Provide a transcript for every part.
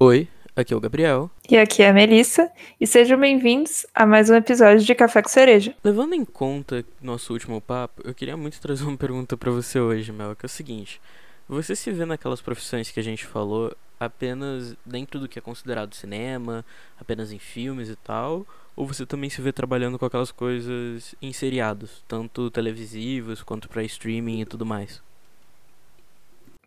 Oi, aqui é o Gabriel. E aqui é a Melissa, e sejam bem-vindos a mais um episódio de Café com Cereja. Levando em conta nosso último papo, eu queria muito trazer uma pergunta para você hoje, Mel, que é o seguinte: você se vê naquelas profissões que a gente falou apenas dentro do que é considerado cinema, apenas em filmes e tal, ou você também se vê trabalhando com aquelas coisas em seriados, tanto televisivos quanto para streaming e tudo mais?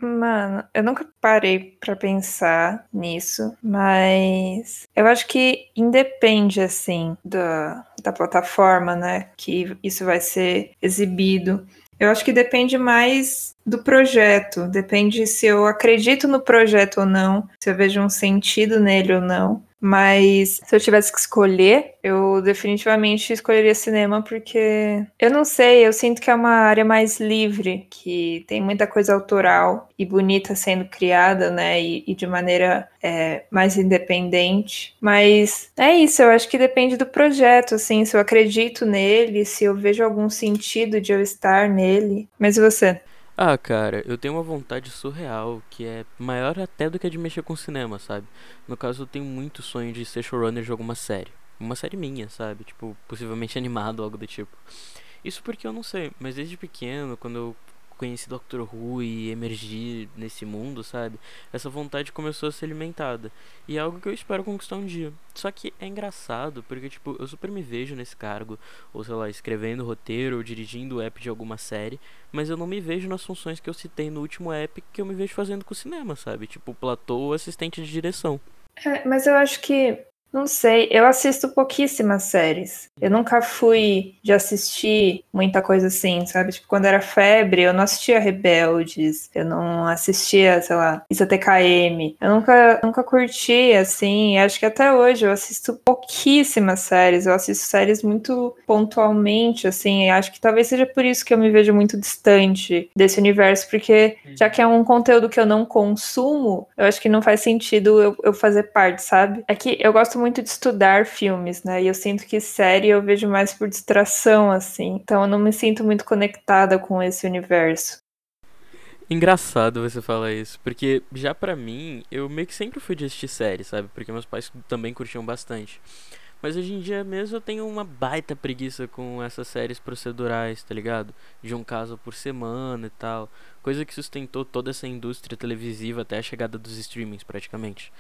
Mano, eu nunca parei pra pensar nisso, mas eu acho que independe, assim, da, da plataforma, né, que isso vai ser exibido. Eu acho que depende mais do projeto, depende se eu acredito no projeto ou não, se eu vejo um sentido nele ou não. Mas se eu tivesse que escolher, eu definitivamente escolheria cinema porque eu não sei, eu sinto que é uma área mais livre, que tem muita coisa autoral e bonita sendo criada, né? E, e de maneira é, mais independente. Mas é isso, eu acho que depende do projeto, assim, se eu acredito nele, se eu vejo algum sentido de eu estar nele. Mas e você? Ah, cara, eu tenho uma vontade surreal que é maior até do que a de mexer com cinema, sabe? No caso, eu tenho muito sonho de ser showrunner de alguma série. Uma série minha, sabe? Tipo, possivelmente animado, algo do tipo. Isso porque eu não sei, mas desde pequeno, quando eu conheci Doctor Who e emergir nesse mundo, sabe? Essa vontade começou a ser alimentada. E é algo que eu espero conquistar um dia. Só que é engraçado, porque, tipo, eu super me vejo nesse cargo, ou sei lá, escrevendo roteiro, ou dirigindo o app de alguma série, mas eu não me vejo nas funções que eu citei no último app que eu me vejo fazendo com o cinema, sabe? Tipo, platô ou assistente de direção. É, mas eu acho que não sei, eu assisto pouquíssimas séries. Eu nunca fui de assistir muita coisa assim, sabe? Tipo, quando era febre, eu não assistia Rebeldes, eu não assistia, sei lá, Isso TKM. Eu nunca, nunca curti, assim, acho que até hoje eu assisto pouquíssimas séries. Eu assisto séries muito pontualmente, assim, acho que talvez seja por isso que eu me vejo muito distante desse universo, porque já que é um conteúdo que eu não consumo, eu acho que não faz sentido eu, eu fazer parte, sabe? É que eu gosto muito de estudar filmes, né? E eu sinto que série eu vejo mais por distração, assim. Então eu não me sinto muito conectada com esse universo. Engraçado você falar isso, porque já pra mim, eu meio que sempre fui de assistir série, sabe? Porque meus pais também curtiam bastante. Mas hoje em dia mesmo eu tenho uma baita preguiça com essas séries procedurais, tá ligado? De um caso por semana e tal. Coisa que sustentou toda essa indústria televisiva até a chegada dos streamings, praticamente.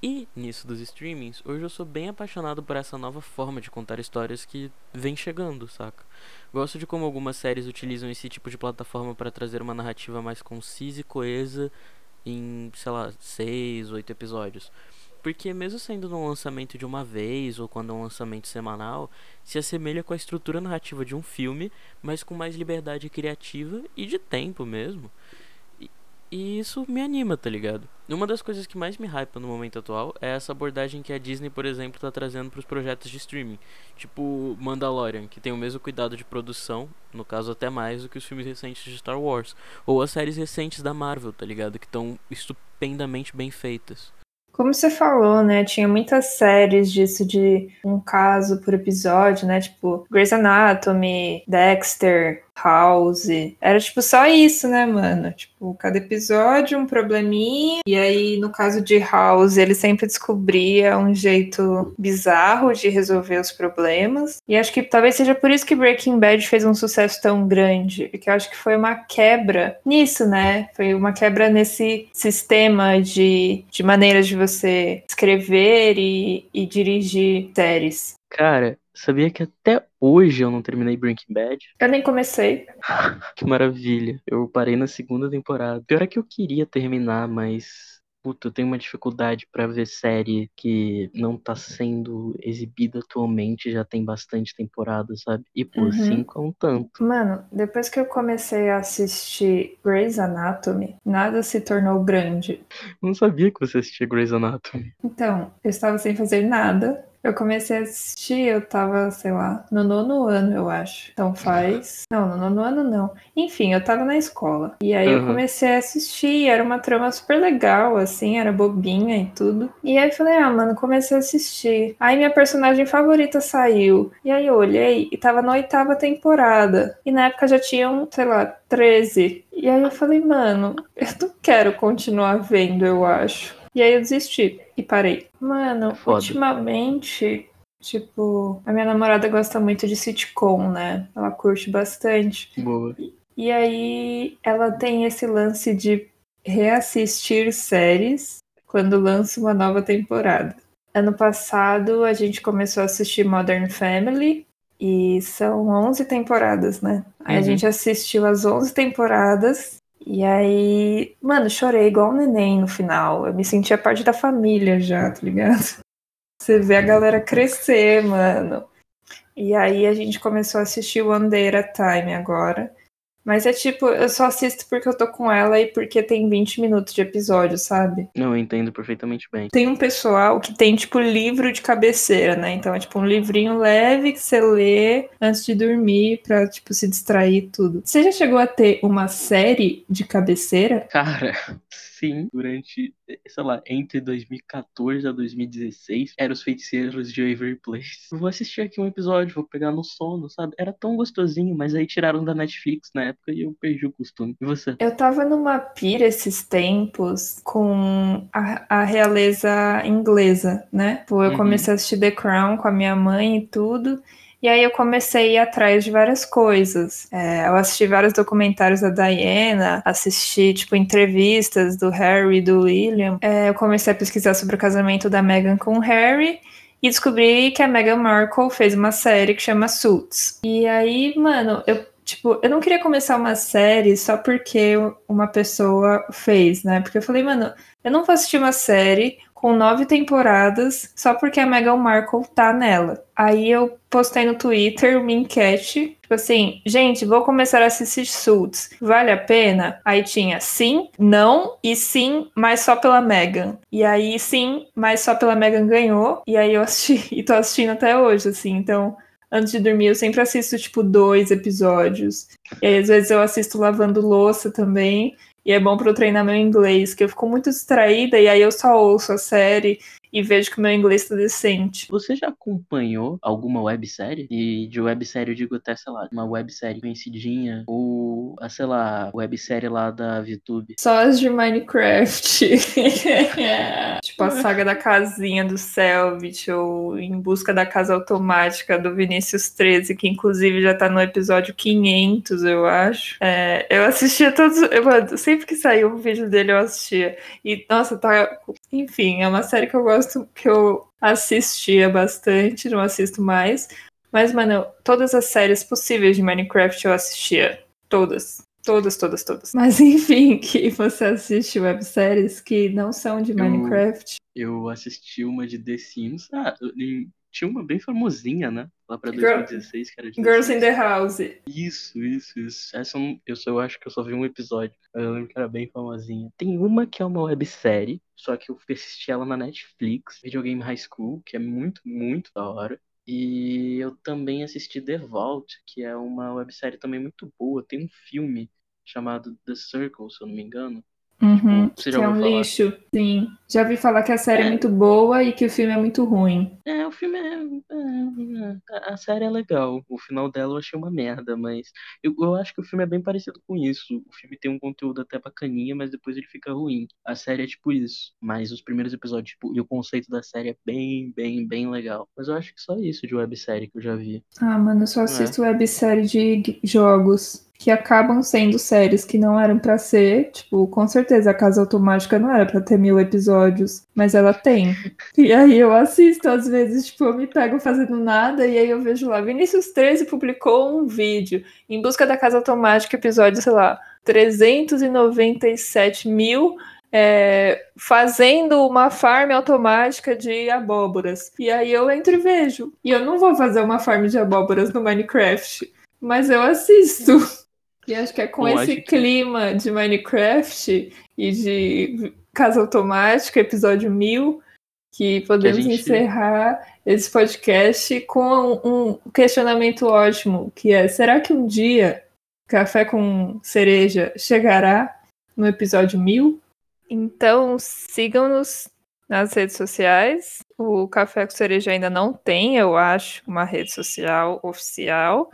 E nisso dos streamings, hoje eu sou bem apaixonado por essa nova forma de contar histórias que vem chegando, saca? Gosto de como algumas séries utilizam esse tipo de plataforma para trazer uma narrativa mais concisa e coesa em, sei lá, seis, oito episódios. Porque mesmo sendo num lançamento de uma vez ou quando é um lançamento semanal, se assemelha com a estrutura narrativa de um filme, mas com mais liberdade criativa e de tempo mesmo. E, e isso me anima, tá ligado? Uma das coisas que mais me hypa no momento atual é essa abordagem que a Disney, por exemplo, tá trazendo para os projetos de streaming. Tipo Mandalorian, que tem o mesmo cuidado de produção, no caso até mais do que os filmes recentes de Star Wars. Ou as séries recentes da Marvel, tá ligado? Que estão estupendamente bem feitas. Como você falou, né? Tinha muitas séries disso de um caso por episódio, né? Tipo Grey's Anatomy, Dexter, House. Era tipo só isso, né, mano? Tipo, cada episódio um probleminha. E aí, no caso de House, ele sempre descobria um jeito bizarro de resolver os problemas. E acho que talvez seja por isso que Breaking Bad fez um sucesso tão grande. Porque eu acho que foi uma quebra nisso, né? Foi uma quebra nesse sistema de, de maneiras de você escrever e, e dirigir séries. Cara, sabia que até hoje eu não terminei Breaking Bad? Eu nem comecei. que maravilha. Eu parei na segunda temporada. Pior é que eu queria terminar, mas puta, eu tenho uma dificuldade para ver série que não tá sendo exibida atualmente, já tem bastante temporada, sabe? E por uhum. cinco é um tanto. Mano, depois que eu comecei a assistir Grey's Anatomy, nada se tornou grande. Não sabia que você assistia Grey's Anatomy. Então, eu estava sem fazer nada. Eu comecei a assistir, eu tava, sei lá, no nono ano, eu acho. Então faz. Não, no nono ano não. Enfim, eu tava na escola. E aí uhum. eu comecei a assistir, era uma trama super legal, assim, era bobinha e tudo. E aí eu falei, ah, mano, comecei a assistir. Aí minha personagem favorita saiu. E aí eu olhei e tava na oitava temporada. E na época já tinham, sei lá, 13. E aí eu falei, mano, eu não quero continuar vendo, eu acho. E aí eu desisti e parei. Mano, Foda. ultimamente, tipo, a minha namorada gosta muito de sitcom, né? Ela curte bastante. Boa. E aí ela tem esse lance de reassistir séries quando lança uma nova temporada. Ano passado a gente começou a assistir Modern Family e são 11 temporadas, né? Aí a Uhum. gente assistiu as 11 temporadas e aí, mano, chorei igual um neném no final. Eu me sentia parte da família já, tá ligado? Você vê a galera crescer, mano. E aí a gente começou a assistir One Day a Time agora. Mas é tipo, eu só assisto porque eu tô com ela e porque tem 20 minutos de episódio, sabe? Não, eu entendo perfeitamente bem. Tem um pessoal que tem, tipo, livro de cabeceira, né? Então é tipo um livrinho leve que você lê antes de dormir pra, tipo, se distrair e tudo. Você já chegou a ter uma série de cabeceira? Cara, sim, durante, sei lá, entre 2014 a 2016, eram os feiticeiros de Waverly Place. Vou assistir aqui um episódio, vou pegar no sono, sabe? Era tão gostosinho, mas aí tiraram da Netflix na época e eu perdi o costume. E você? Eu tava numa pira esses tempos com a, a realeza inglesa, né? Pô, eu Uhum. comecei a assistir The Crown com a minha mãe e tudo. E aí eu comecei a ir atrás de várias coisas. É, eu assisti vários documentários da Diana, assisti, tipo, entrevistas do Harry e do William. É, eu comecei a pesquisar sobre o casamento da Meghan com o Harry. E descobri que a Meghan Markle fez uma série que chama Suits. E aí, mano, eu Tipo, eu não queria começar uma série só porque uma pessoa fez, né? Porque eu falei, mano, eu não vou assistir uma série com nove temporadas só porque a Meghan Markle tá nela. Aí eu postei no Twitter uma enquete, tipo assim, gente, vou começar a assistir Suits, vale a pena? Aí tinha sim, não e sim, mas só pela Meghan. E aí sim, mas só pela Meghan ganhou, e aí eu assisti, e tô assistindo até hoje, assim, então antes de dormir, eu sempre assisto, tipo, dois episódios. E aí, às vezes, eu assisto lavando louça também. E é bom para eu treinar meu inglês, que eu fico muito distraída e aí eu só ouço a série e vejo que o meu inglês tá decente. Você já acompanhou alguma websérie? E de websérie eu digo até, sei lá, uma websérie conhecidinha ou, a, sei lá, websérie lá da VTube. Só as de Minecraft. tipo a saga da casinha do Selvit ou Em Busca da Casa Automática do Vinícius 13, que inclusive já tá no episódio 500, eu acho. É, eu assistia todos. Eu, sempre que saiu um vídeo dele, eu assistia. E, nossa, tá. Enfim, é uma série que eu gosto, que eu assistia bastante, não assisto mais. Mas, mano, todas as séries possíveis de Minecraft eu assistia. Todas. Todas, todas, todas. Mas enfim, que você assiste webséries que não são de Eu- Minecraft. Eu assisti uma de The Sims. Ah, e tinha uma bem famosinha, né? Lá pra Girl- 2016, que era de Girls in the House. Isso, isso, isso. Essa eu, só, eu acho que eu só vi um episódio. Eu lembro que era bem famosinha. Tem uma que é uma websérie, só que eu fui assistir ela na Netflix, Videogame High School, que é muito, muito da hora. E eu também assisti The Vault, que é uma websérie também muito boa. Tem um filme chamado The Circle, se eu não me engano. Uhum, que é um falar? lixo. Sim. Já vi falar que a série é. É. muito boa e que o filme é muito ruim. É, o filme é, é- é- A série é legal. O final dela eu achei uma merda, mas. Eu, eu acho que o filme é bem parecido com isso. O filme tem um conteúdo até bacaninha, mas depois ele fica ruim. A série é tipo isso. Mas os primeiros episódios, tipo, e o conceito da série é bem, bem, bem legal. Mas eu acho que só isso de websérie que eu já vi. Ah, mano, eu só É. assisto websérie de jogos que acabam sendo séries que não eram pra ser. Tipo, com certeza a Casa Automática não era pra ter mil episódios, mas ela tem. E aí eu assisto, às vezes, tipo, eu me pego fazendo nada e aí eu vejo lá, Vinícius 13 publicou um vídeo em busca da Casa Automática, episódio, sei lá, 397 mil. é, fazendo uma farm automática de abóboras. E aí eu entro e vejo. E eu não vou fazer uma farm de abóboras no Minecraft, mas eu assisto. E acho que é com Eu esse que- clima de Minecraft e de Casa Automática, episódio 1000, que podemos gente- encerrar esse podcast com um questionamento ótimo, que é, será que um dia Café com Cereja chegará no episódio 1000? Então, sigam-nos nas redes sociais. O Café com Cereja ainda não tem, eu acho, uma rede social oficial.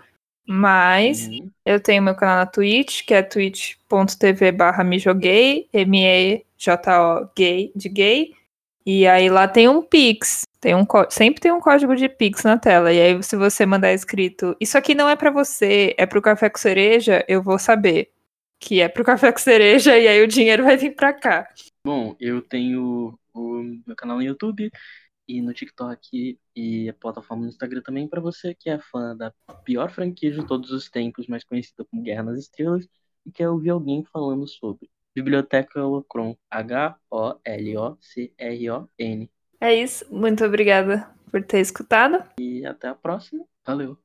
Mas Uhum. eu tenho meu canal na Twitch, que é twitch.tv barra me joguei, J-O gay, de gay. E aí lá tem um Pix. Tem um, sempre tem um código de Pix na tela. E aí, se você mandar escrito, isso aqui não é para você, é pro café com cereja, eu vou saber que é pro café com cereja e aí o dinheiro vai vir pra cá. Bom, eu tenho o meu canal no YouTube e no TikTok e a plataforma no Instagram também para você que é fã da pior franquia de todos os tempos, mais conhecida como Guerra nas Estrelas, e quer ouvir alguém falando sobre. Biblioteca Holocron, H-O-L-O-C-R-O-N. É isso, muito obrigada por ter escutado. E até a próxima. Valeu.